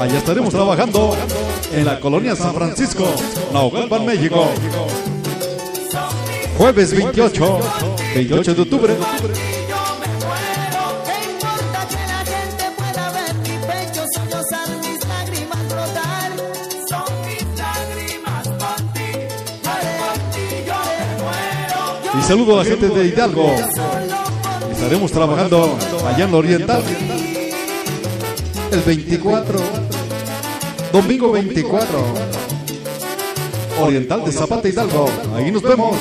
Allá estaremos trabajando en la colonia San Francisco, Naucalpan, México. Jueves 28, 28 de octubre. Y saludo a la gente de Hidalgo. Estaremos trabajando allá en lo oriental. El 24. Domingo 24. Oriental de Zapata Hidalgo. Ahí nos vemos.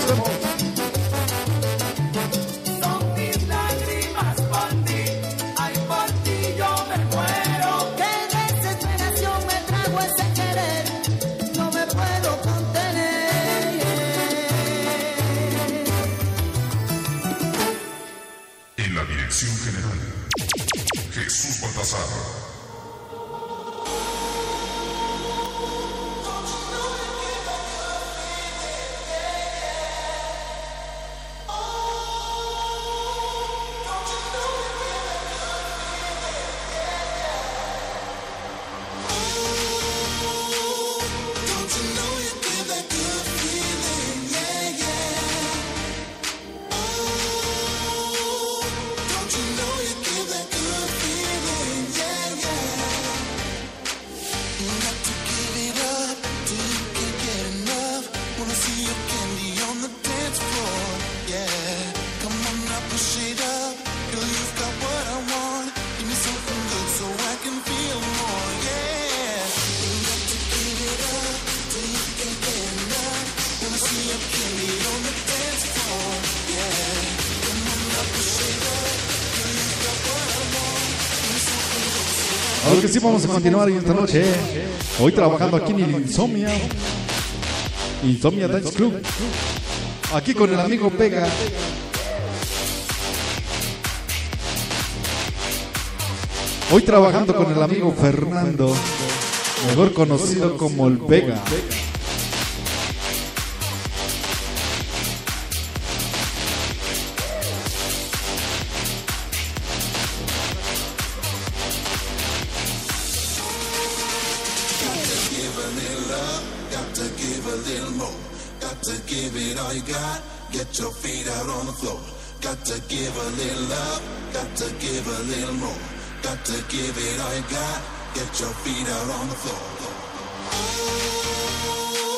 Sí vamos a continuar esta noche. Hoy trabajando aquí en Insomnia. Insomnia Dance Club. Aquí con el amigo Pega. Hoy trabajando con el amigo Fernando. Mejor conocido como el Pega. to give it all you got. Get your feet out on the floor. Oh.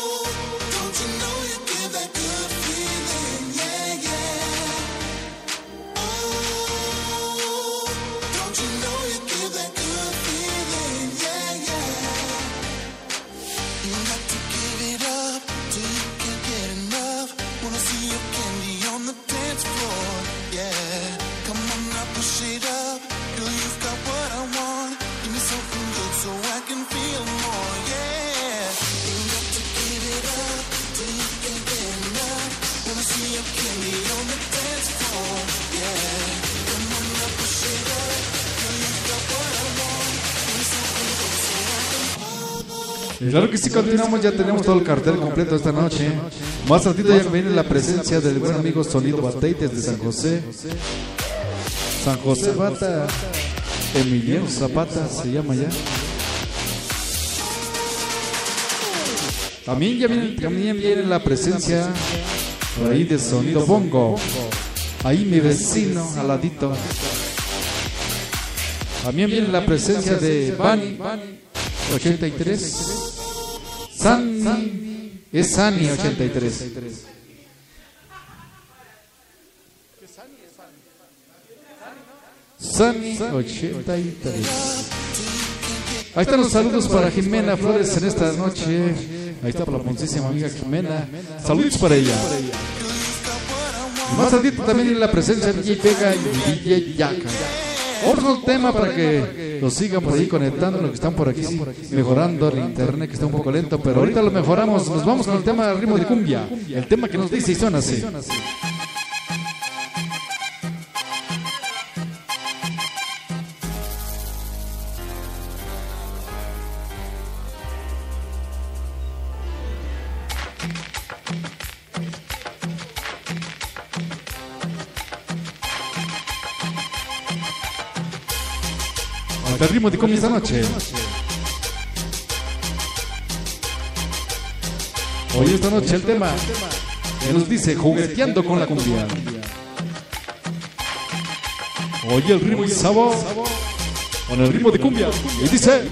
Claro que sí, continuamos, ya tenemos todo el cartel completo esta noche. Más ratito ya viene la presencia del buen amigo Sonido Bateites de San José. San José Bata, Emiliano Zapata se llama ya. También ya viene, también viene la presencia por ahí de Sonido Bongo. Ahí mi vecino, al ladito. También viene la presencia de Bani 83. Sani. Es Sani 83. Sani 83. Ahí están los saludos para Jimena Flores en esta noche. Ahí está la poncísima amiga Jimena. Saludos para ella. Más ratito también en la presencia de DJ Pega y DJ Yaka. Otro tema para que lo sigan por ahí conectando, lo que están por aquí mejorando el internet que está un poco lento, pero ahorita lo mejoramos. Nos vamos con el tema del ritmo de cumbia, el tema que nos dice y suena así. emoticón esta noche. Hoy esta noche el tema que nos dice jugueteando con la cumbia. Oye el ritmo y sabor con el ritmo de cumbia y dice.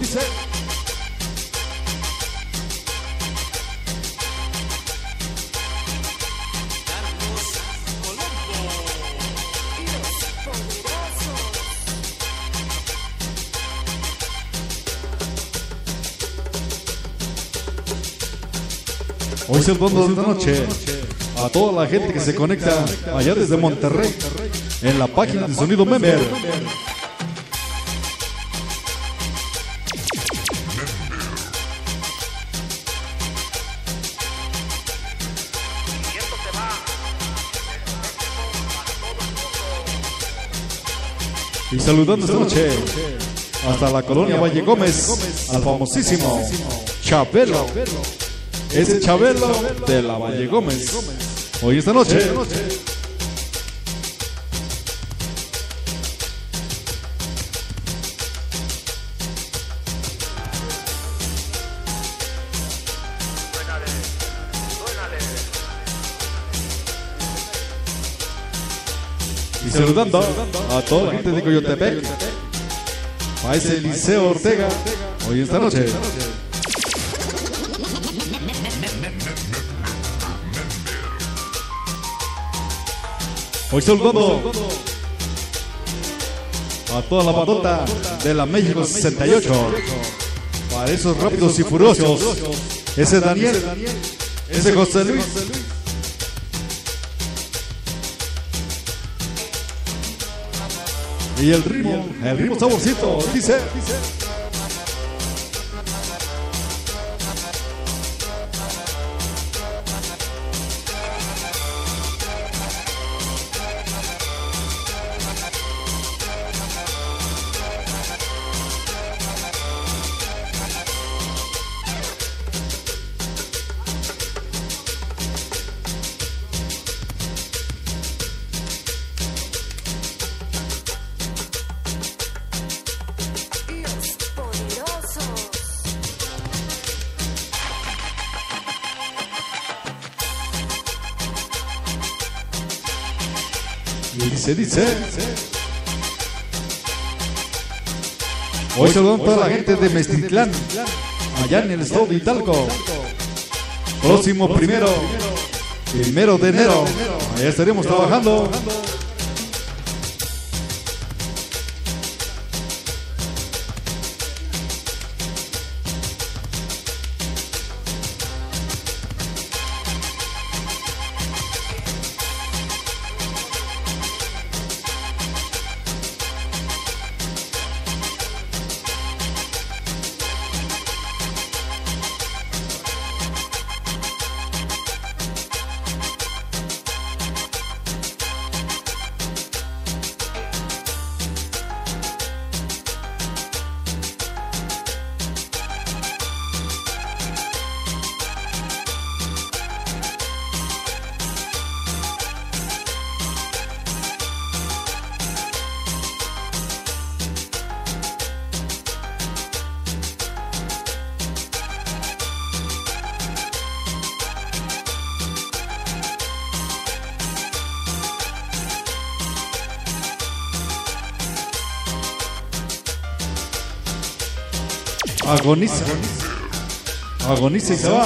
Hoy fondo de noche. A toda la gente que se conecta allá desde Monterrey en la página de Sonido Member. Y saludando esta noche hasta la colonia Valle Gómez al famosísimo Chabelo. Ese Chabelo de la Valle Gómez. Hoy esta noche. Y saludando a toda la gente de Coyotepec. A ese Liceo Ortega. Hoy esta noche. Hoy saludando a toda la bandota de la México 68. Para esos rápidos y furiosos. Ese Daniel. Ese José Luis. Y el ritmo, el ritmo saborcito, dice. Dice, dice. Hoy saludamos a toda la gente de Mestitlán, allá en el estado de Hidalgo. Próximo primero, primero de enero, allá estaremos trabajando. Agoniza. Agoniza y se va.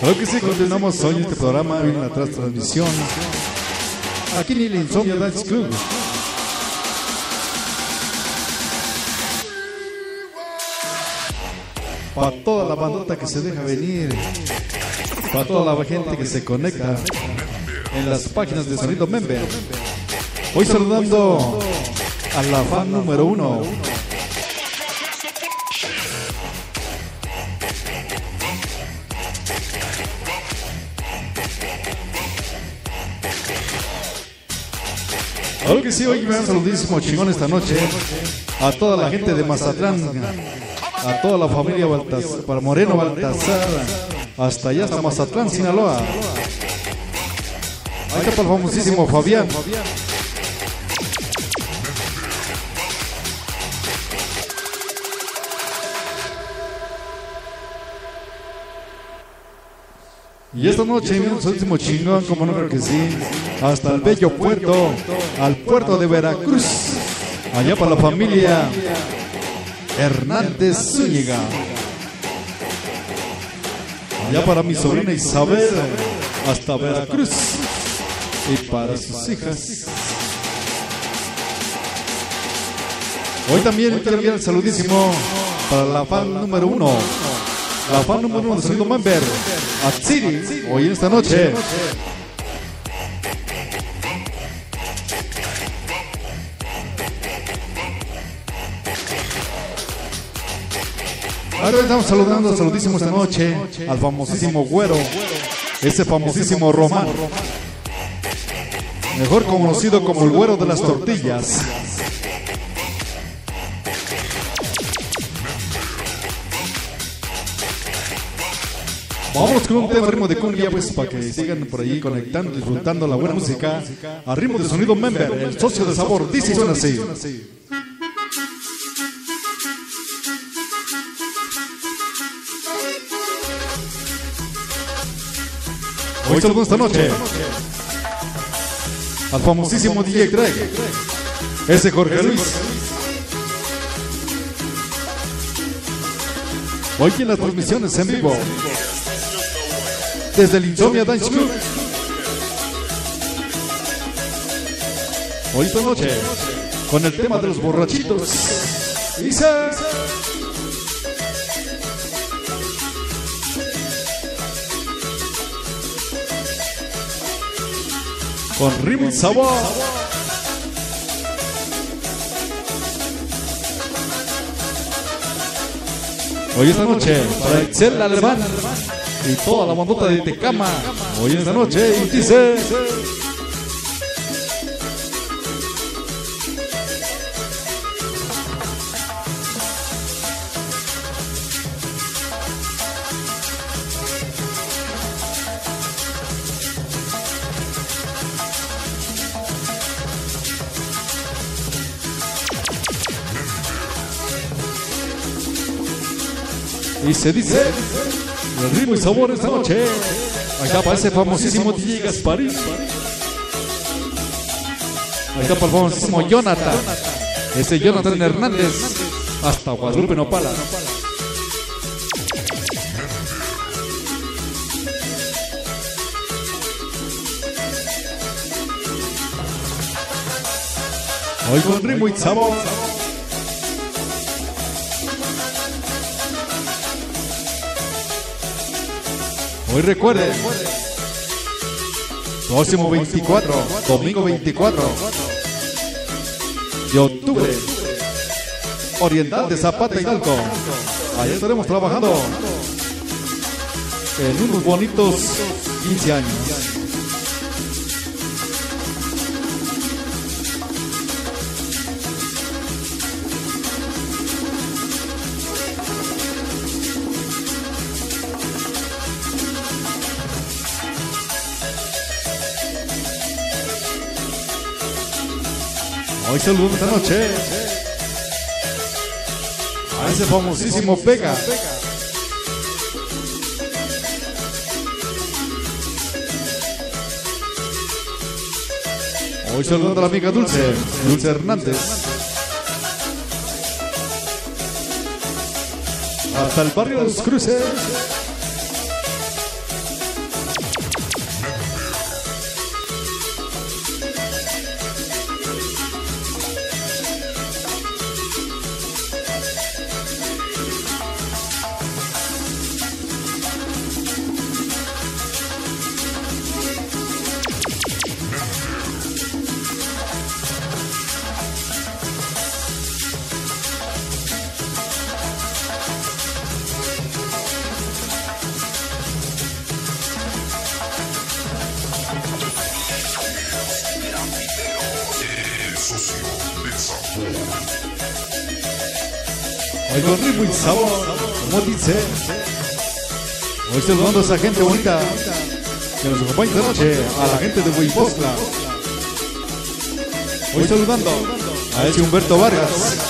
Claro que sí, continuamos hoy en este programa, viene la tras transmisión. Aquí en el Insomnia Dance Club. Para toda la bandota que se deja venir. Para toda la gente que se conecta en las páginas de Sonido Member. Hoy saludando a la fan número uno. Claro que sí, hoy me dan saludísimo chingón esta noche a toda la gente de Mazatlán, a toda la familia Baltazar, para Moreno Baltazar, hasta allá, hasta Mazatlán, Sinaloa. Ahí está para el famosísimo Fabián. Y esta noche viene un chingón, como no creo que sí, hasta el bello puerto, al puerto de Veracruz, allá para la familia Hernández Zúñiga. Allá para mi sobrina Isabel, hasta Veracruz, y para sus hijas. Hoy también quiero enviar el saludísimo para la fan número uno, la fan número uno Sonido Member, a Tsiri, hoy esta noche. Ahora estamos saludando, saludísimo esta noche al famosísimo Güero, ese famosísimo Román, mejor conocido como el Güero de las Tortillas. Vamos con un tema ritmo de cumbia, pues para que sigan por ahí conectando, disfrutando la buena música. A ritmo de sonido member, el socio de sabor, dice y suena así. Hoy saludo esta noche al famosísimo DJ Greg, ese Jorge Luis. Hoy en las transmisiones en vivo desde el Insomnia Dance Club. Hoy esta noche con el tema de los borrachitos. Dice. Con ritmo y sabor. Hoy esta noche para Excel Alemán y toda la bandota de Tecama. Hoy esta noche dice. Y se dice el ritmo y sabor esta noche. Acá para ese famosísimo DJ Gasparín. Acá para el famosísimo Jonathan. Ese Jonathan Hernández. Hasta Guadalupe Nopala. Hoy con ritmo y sabor. Hoy recuerden, próximo 24, domingo 24 de octubre, Oriental de Zapata y Talco. Allá estaremos trabajando en unos bonitos 15 años. Hoy saludos esta noche a ese famosísimo Pega. Hoy saludando a la amiga Dulce, Dulce Hernández. Hasta el barrio de los Cruces. Hoy con ritmo y sabor, como dice. Hoy saludando a esa gente bonita que nos acompaña esta noche, a la gente de Huipostla. Hoy saludando a ese Humberto Vargas.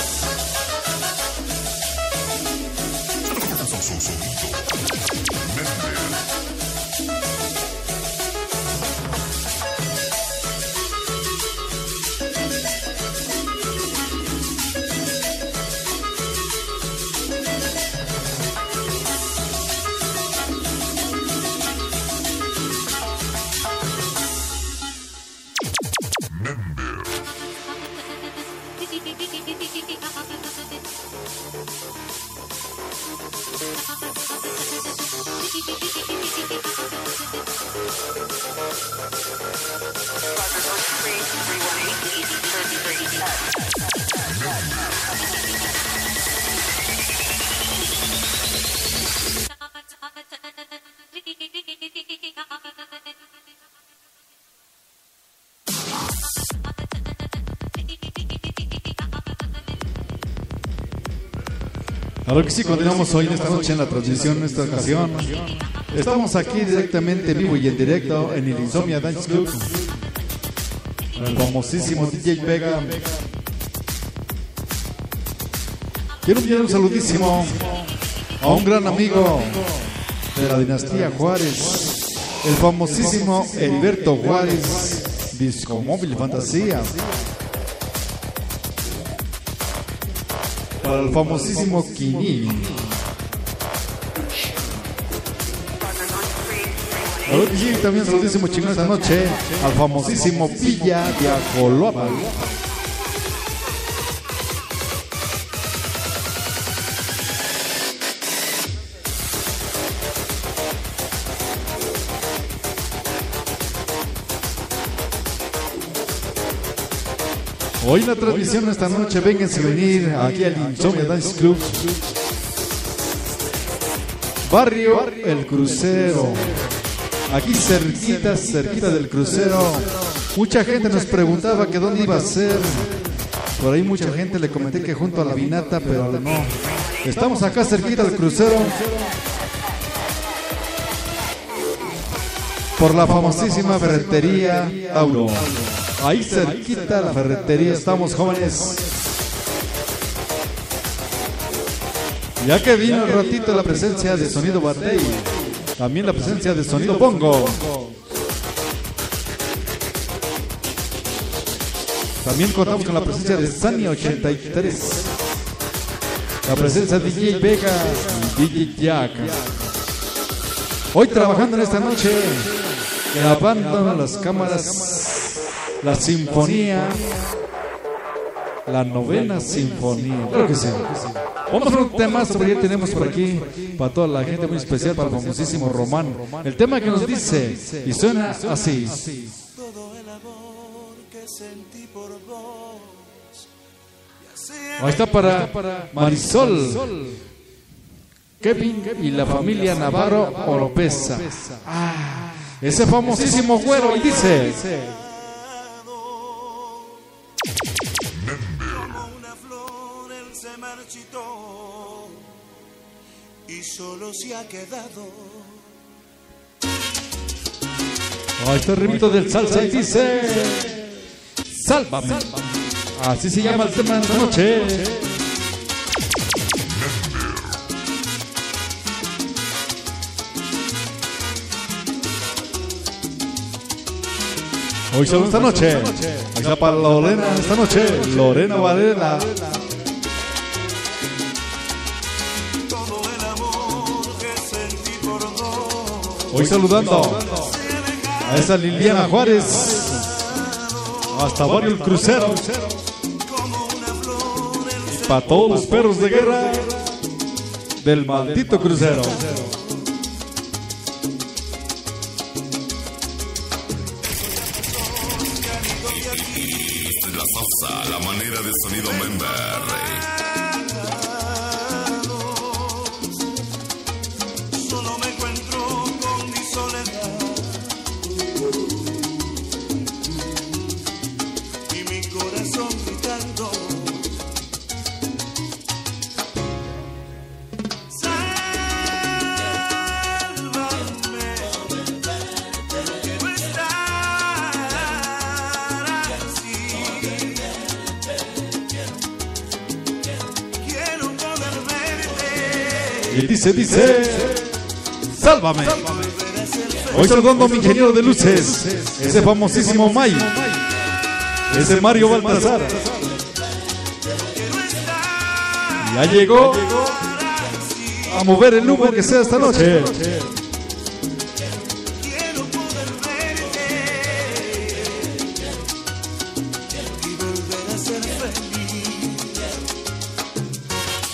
Claro que sí, continuamos hoy en esta noche en la transmisión, en esta ocasión. Estamos aquí directamente en vivo y en directo en el Insomnia Dance Club. El famosísimo DJ Vega. Quiero enviar un saludísimo a un gran amigo de la dinastía Juárez, el famosísimo Heriberto Juárez, Disco Móvil Fantasía. El famosísimo Quini. Claro que sí, también saludísimo chingón esta noche al famosísimo Villa de Acoloapa. Hoy en la transmisión esta noche, vénganse a venir aquí al Insomnia Dance Club. Barrio El Crucero. Aquí cerquita, cerquita del crucero. Mucha gente nos preguntaba que dónde iba a ser. Por ahí mucha gente le comenté que junto a la Vinata, pero no. Estamos acá cerquita del crucero. Por la famosísima ferretería Tauro. Ahí cerquita la ferretería estamos jóvenes. Ya que vino el ratito la presencia de Sonido Batey, también la presencia de Sonido Bongo. También contamos con la presencia de Sani 83. La presencia de DJ Vega y DJ Jack. Hoy trabajando en esta noche, grabando las cámaras la sinfonía, la novena sinfonía. Claro que sí. Vamos a un tema que tenemos por aquí para toda la gente muy especial, para el famosísimo Román. El tema que nos dice y suena así. todo el amor que sentí por vos. Ahí está para Marisol, Kevin y la familia Navarro Oropesa. Ah, ese famosísimo güero y dice. Marchitó y solo se ha quedado. Ahí está el rimito del salsa y dice. Sálvame. Así se llama el tema de esta noche. Hoy solo esta noche. Ahí está para Lorena esta noche. Lorena Varela. Hoy saludando a esa Liliana Juárez. Hasta Barrio El Crucero. Para todos los perros de guerra del maldito crucero. Hoy saludando a mi ingeniero de luces, ese famosísimo May, ese Mario Baltasar. Ya llegó a mover el humo que sea esta noche.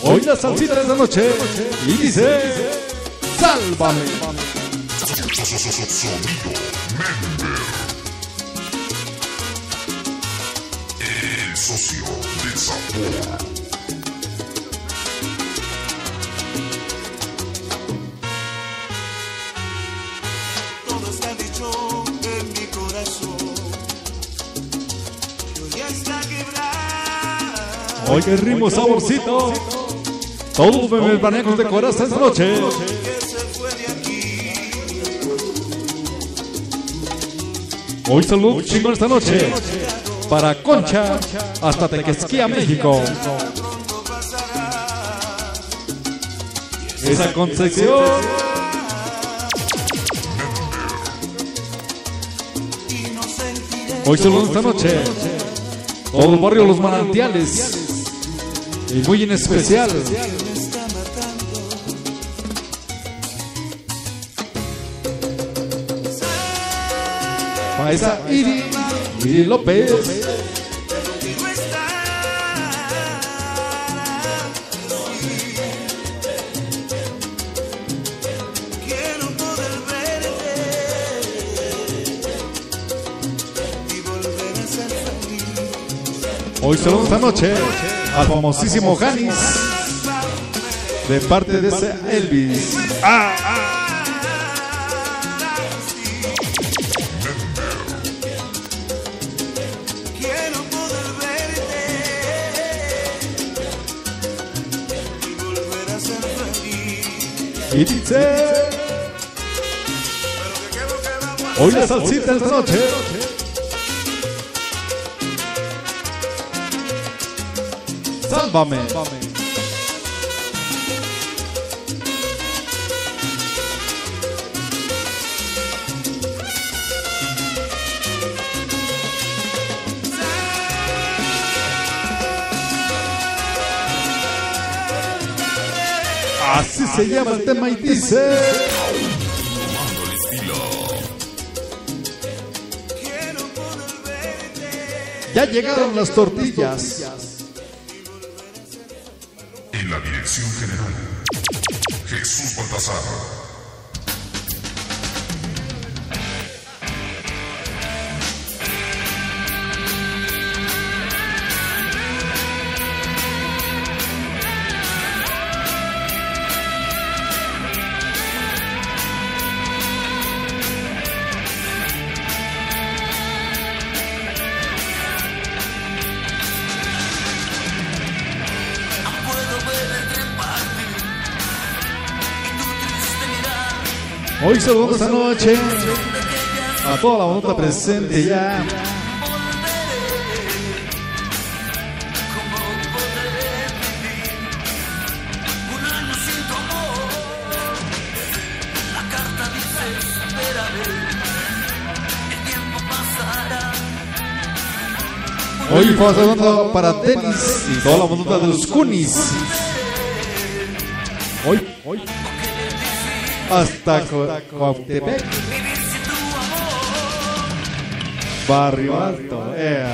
Hoy la salsita de esta noche y dice, sálvame. El socio del sabor. Todo está dicho en mi corazón. Yo ya está quebrado. Hoy que ritmo saborcito. Todos los manejos de corazón esta noche. Hoy salud chingón esta noche. Para Concha hasta Tequesquía, México. Esa concepción. Hoy salud esta noche. Todo el barrio Los Manantiales. Y muy en especial. Volver a ser feliz. Hoy salud esta noche. Al famosísimo Janis. De parte de ese Elvis. Quiero 15. Hoy la salsita esta noche. Sálvame. Sálvame. Se llama el tema y dice. Ya llegaron las tortillas. En la dirección general. Jesús Baltasar. Hoy saludamos esta noche a toda la banda presente ya. Hoy pasando para Denis y toda la banda de los Kunis. Hoy, hoy, hasta Co- Cuautepec. Barrio Alto. ea.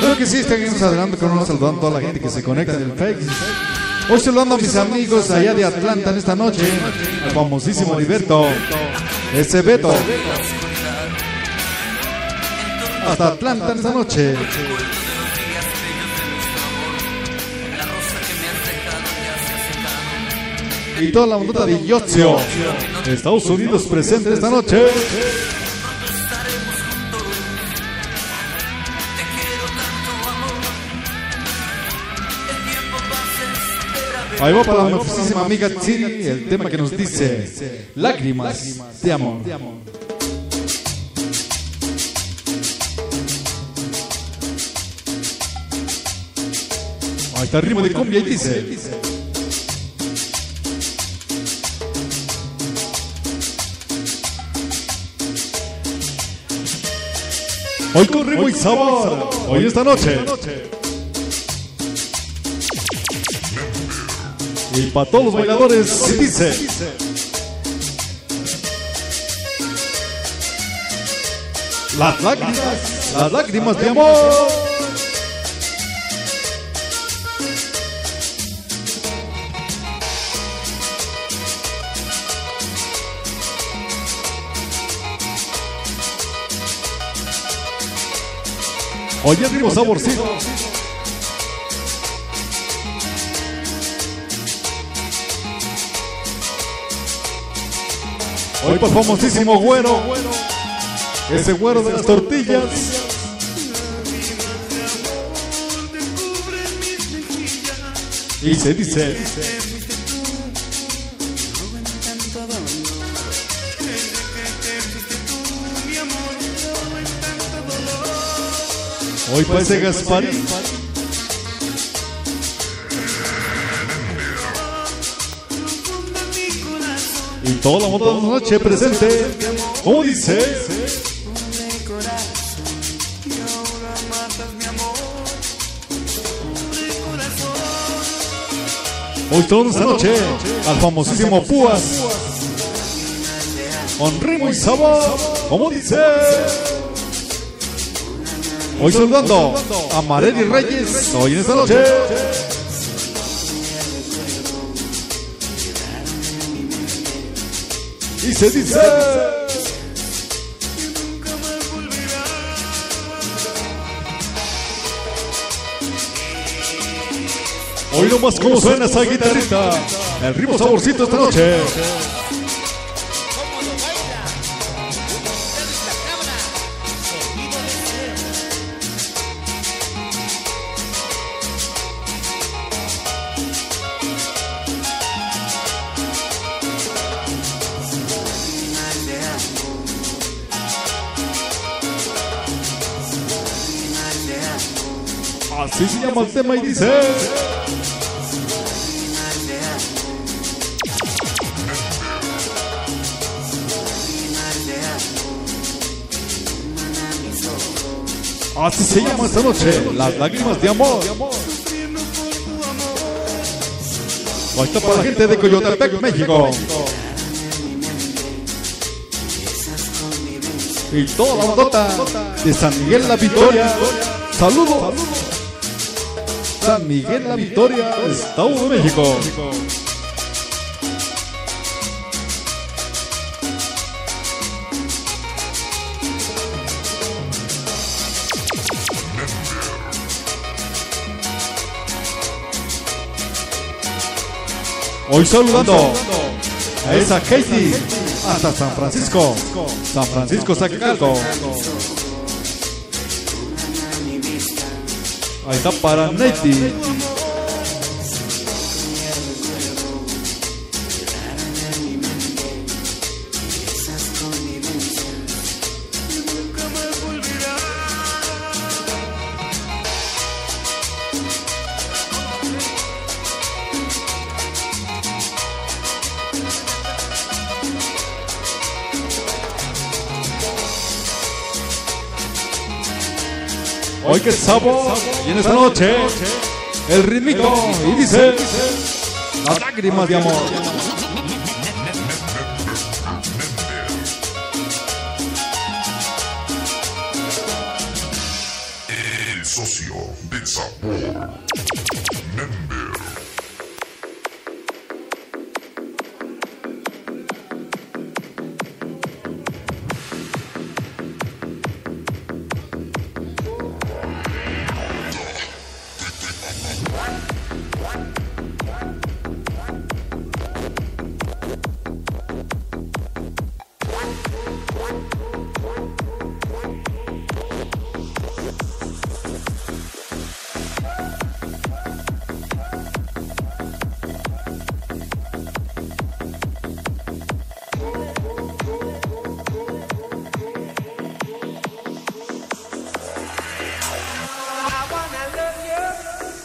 Creo que sí, seguimos adelante con unos saludando a toda la gente que se conecta en el Facebook. Hoy saludando a mis amigos allá de Atlanta en esta noche, el famosísimo Heriberto, ese Beto. Hasta Atlanta en esta noche. Y toda la banda de Yotzio, Estados Unidos presente esta noche. Ahí va para famosísima amiga Tsiri, el tema que nos dice Lágrimas de amor. Ahí está el ritmo de cumbia y dice Hoy con ritmo y sabor, hoy esta noche. Y para todos los bailadores dice Las lágrimas, las lágrimas de amor. Oye, el ritmo saborcito. Hoy por famosísimo güero. Ese güero de las tortillas. Y se dice. Hoy para ese Gasparín. Toda la moda de la noche presente. Como dice. Hoy toda esta noche al famosísimo Púas. Con ritmo y sabor. Como dice. Hoy saludando a Marely Reyes. Hoy en esta noche. Se dice. Hoy nomás como suena esa guitarrita. El ritmo saborcito esta noche. El tema y dice. Así se llama esta noche, las lágrimas de amor. Hoy está para la gente de Coyotepec, México. Y toda la bandota de San Miguel La Victoria. Saludos. San Miguel La Victoria, Estado de México. Hoy saludando a esa Katie hasta San Francisco, San Francisco Zacacalco. Ahí está para Neti. Hoy que sabor y en esta noche el ritmico y dice las lágrimas de amor.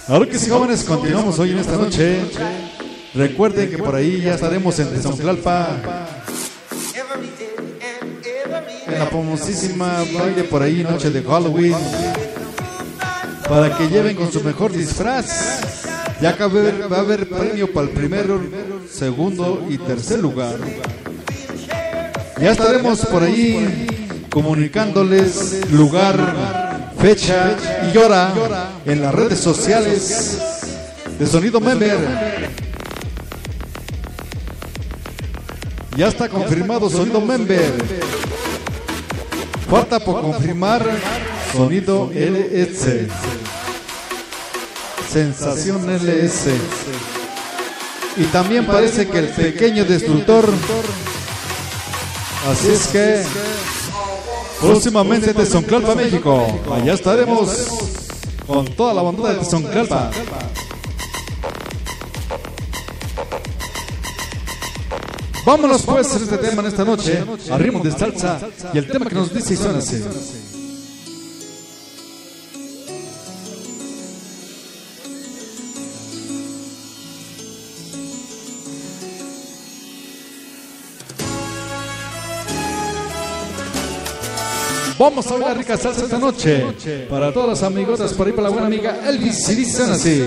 Ahora que sí, jóvenes, continuamos hoy en esta noche. Recuerden que por ahí ya estaremos en Tezonclalpa. En la famosísima baile por ahí, noche de Halloween. Para que lleven con su mejor disfraz. Ya que va a haber, premio para el primero, segundo y tercer lugar. Ya estaremos por ahí comunicándoles lugar, fecha y hora en las redes sociales de Sonido Member. Ya está confirmado Sonido Member. Falta por confirmar Sonido LS. Sensación LS. Y también parece que el pequeño destructor. Así es que próximamente Tezonclalpa, México. Allá estaremos con toda la bandada de Tezonclalpa. Vámonos pues en este tema en esta noche, a ritmo de salsa y el tema que nos dice y suena así. Vamos a bailar rica salsa esta noche. Para todas las amigotas por ahí para la buena amiga Elvis dicen así.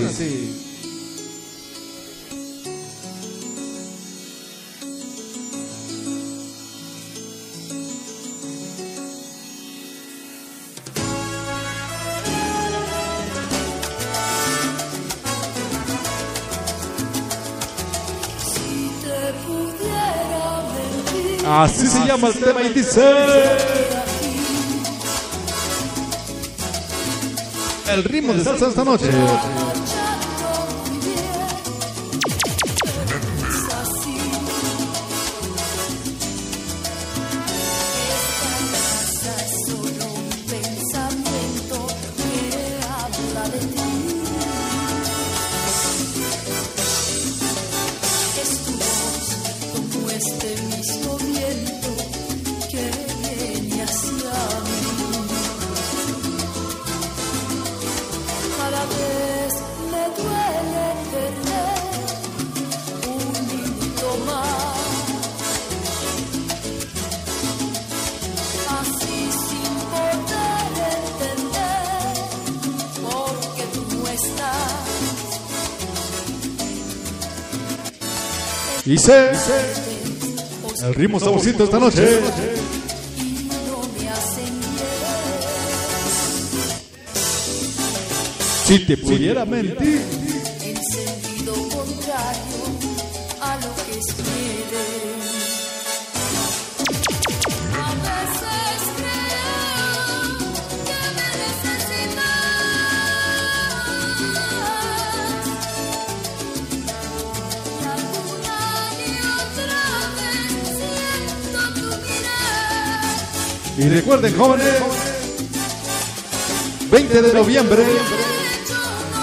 Así se llama el tema y dice el ritmo de salsa esta noche. Dice el ritmo saborcito esta noche. Si te pudiera mentir. Recuerden, jóvenes, 20 de noviembre,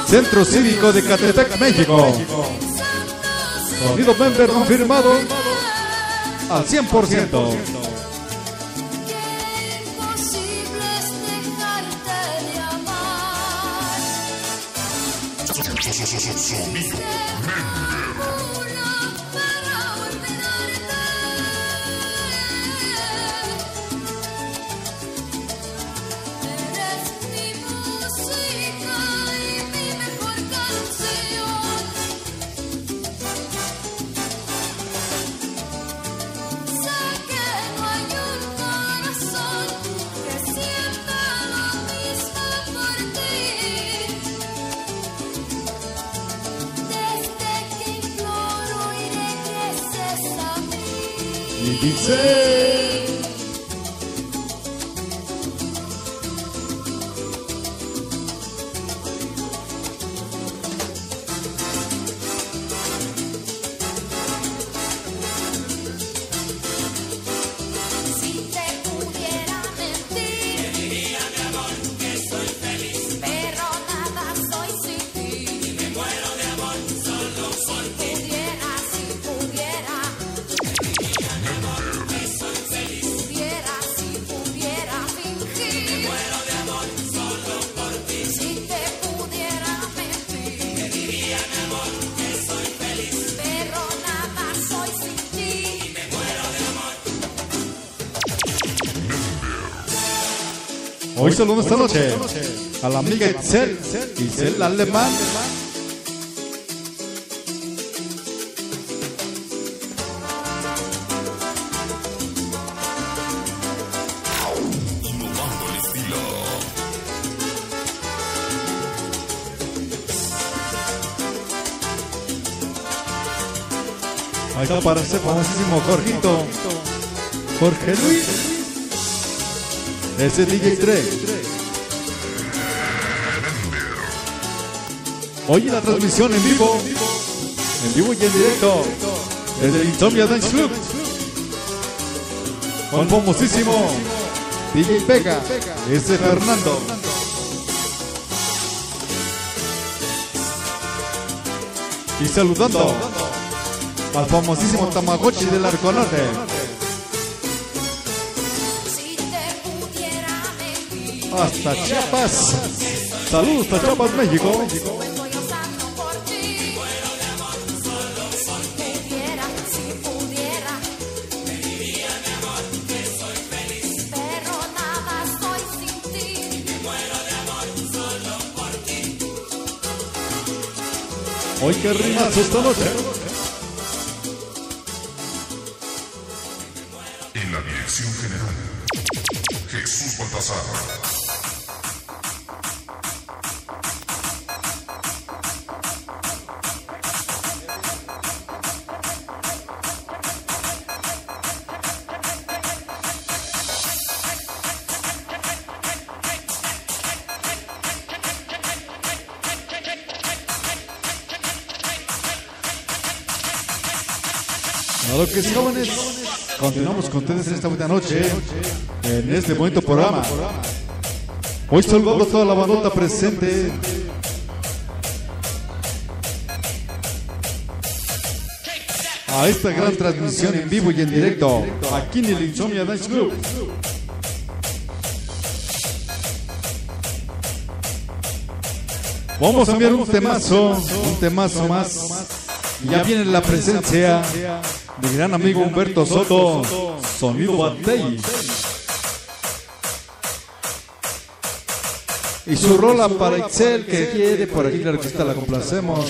Centro Cívico de Catepec, México. Sonido Member confirmado al 100%. say saludo esta noche a la amiga Itzel, Itzel Alemán. Ahí está para ese famosísimo Jorgito. Jorge Luis. Ese DJ Trek. Oye la transmisión en vivo. En vivo y en directo. Desde el Insomnia Dance Club. Con famosísimo DJ Vega. Ese Fernando. Y saludando al famosísimo Tamagotchi del Arco Norte. Hasta Chiapas. Saludos hasta Chiapas, México. Hoy que rimas esta noche. Claro que sí, jóvenes. Continuamos con ustedes esta buena noche. En este bonito programa. Hoy saludando a toda la bandota presente. A esta gran transmisión en vivo y en directo. Aquí en el Insomnia Dance Club. Vamos a enviar un temazo, un temazo más. Y ya viene la presencia de gran amigo Humberto Soto, Sonido Batey. Y su rola para Excel que quiere, por aquí que está, la complacemos.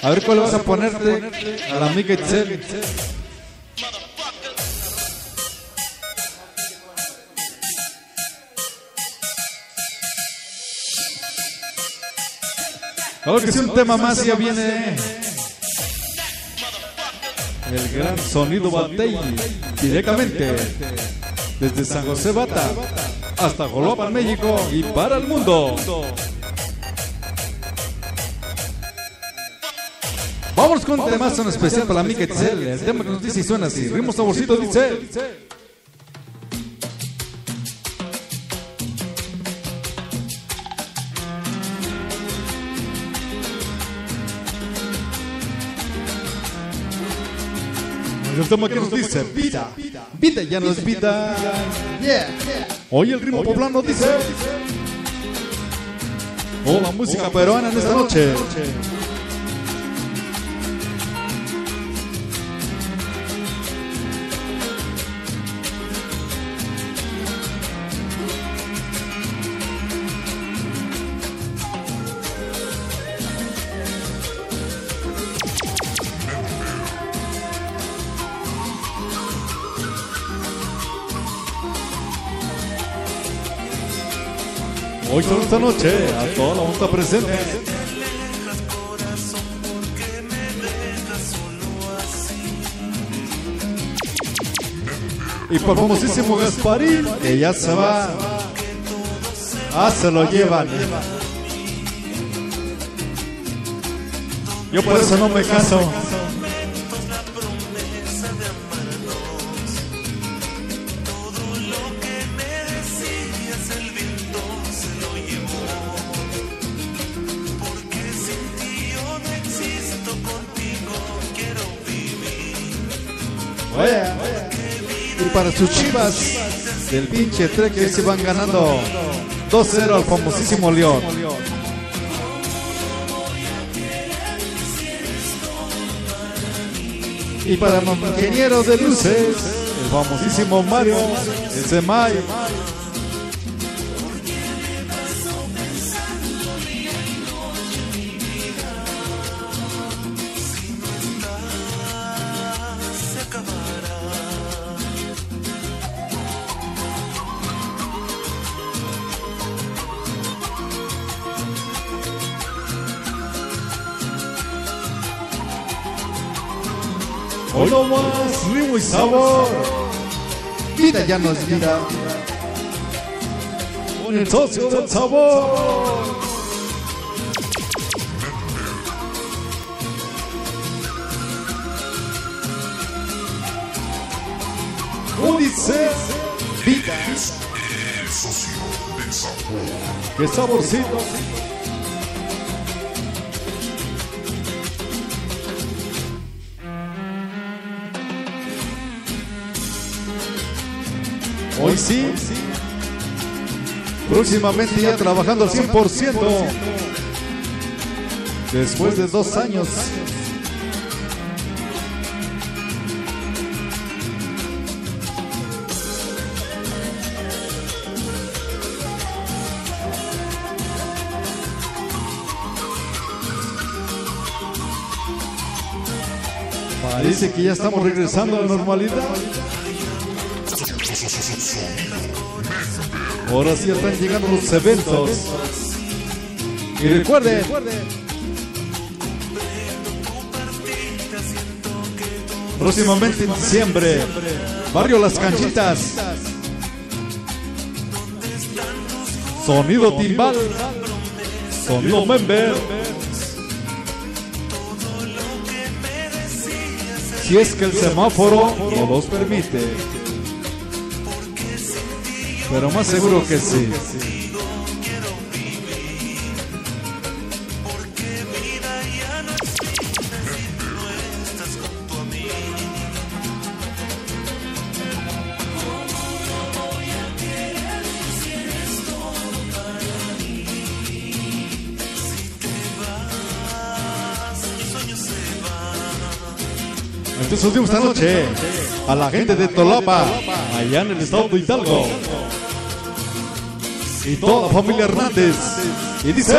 A ver cuál vas a ponerte a la amiga Excel. Claro que sí, un tema más ya viene. El gran sonido Batey, directamente desde San José Bata hasta Jolopan, México y para el mundo. Vamos con un temazo en especial para la amiga Itzel. El tema que nos dice y suena así. Ritmo saborcito de El tema que nos dice vida, vida ya no es vida. Hoy el ritmo poblano dice. Oh, la música peruana en esta noche. Esta noche a toda la monta presente. Y por famosísimo Gasparín, que ya se va. Ah, se lo llevan. Yo por eso no me caso. Para sus chivas del pinche trek que se van ganando 2-0 al famosísimo León. Y para los ingenieros de luces, el famosísimo Mario, ese May. Sabor. Vida ya no es vida. Con el socio del sabor. Ulises Vida. El socio del sabor. ¡Qué saborcito! Hoy sí. Próximamente ya trabajando al 100%. Después de dos años. Parece que ya estamos regresando a la normalidad. Ahora sí están llegando los eventos. Y recuerden, próximamente en diciembre, Barrio Las Canchitas. Sonido timbal. Sonido member. Si es que el semáforo no los permite. Pero más seguro que sí. Entonces esta noche a la gente de Tolapa, allá en el estado de Hidalgo. Y toda la familia Hernández. Y dice...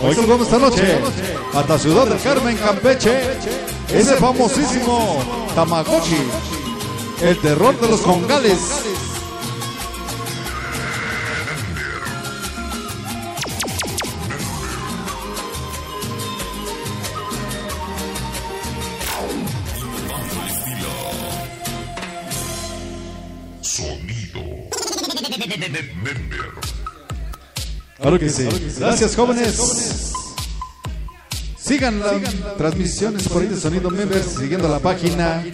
Hoy vamos esta noche hasta Ciudad del Carmen, Campeche. Ese famosísimo Tamagotchi. El terror de los congales. Sonido. Claro que sí. Gracias, jóvenes. Sigan las transmisiones por ahí de Sonido Members, siguiendo la página.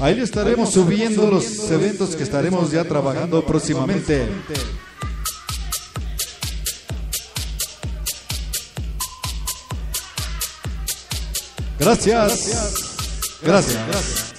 Ahí le estaremos subiendo los eventos que estaremos ya trabajando próximamente. Gracias. Gracias. Member.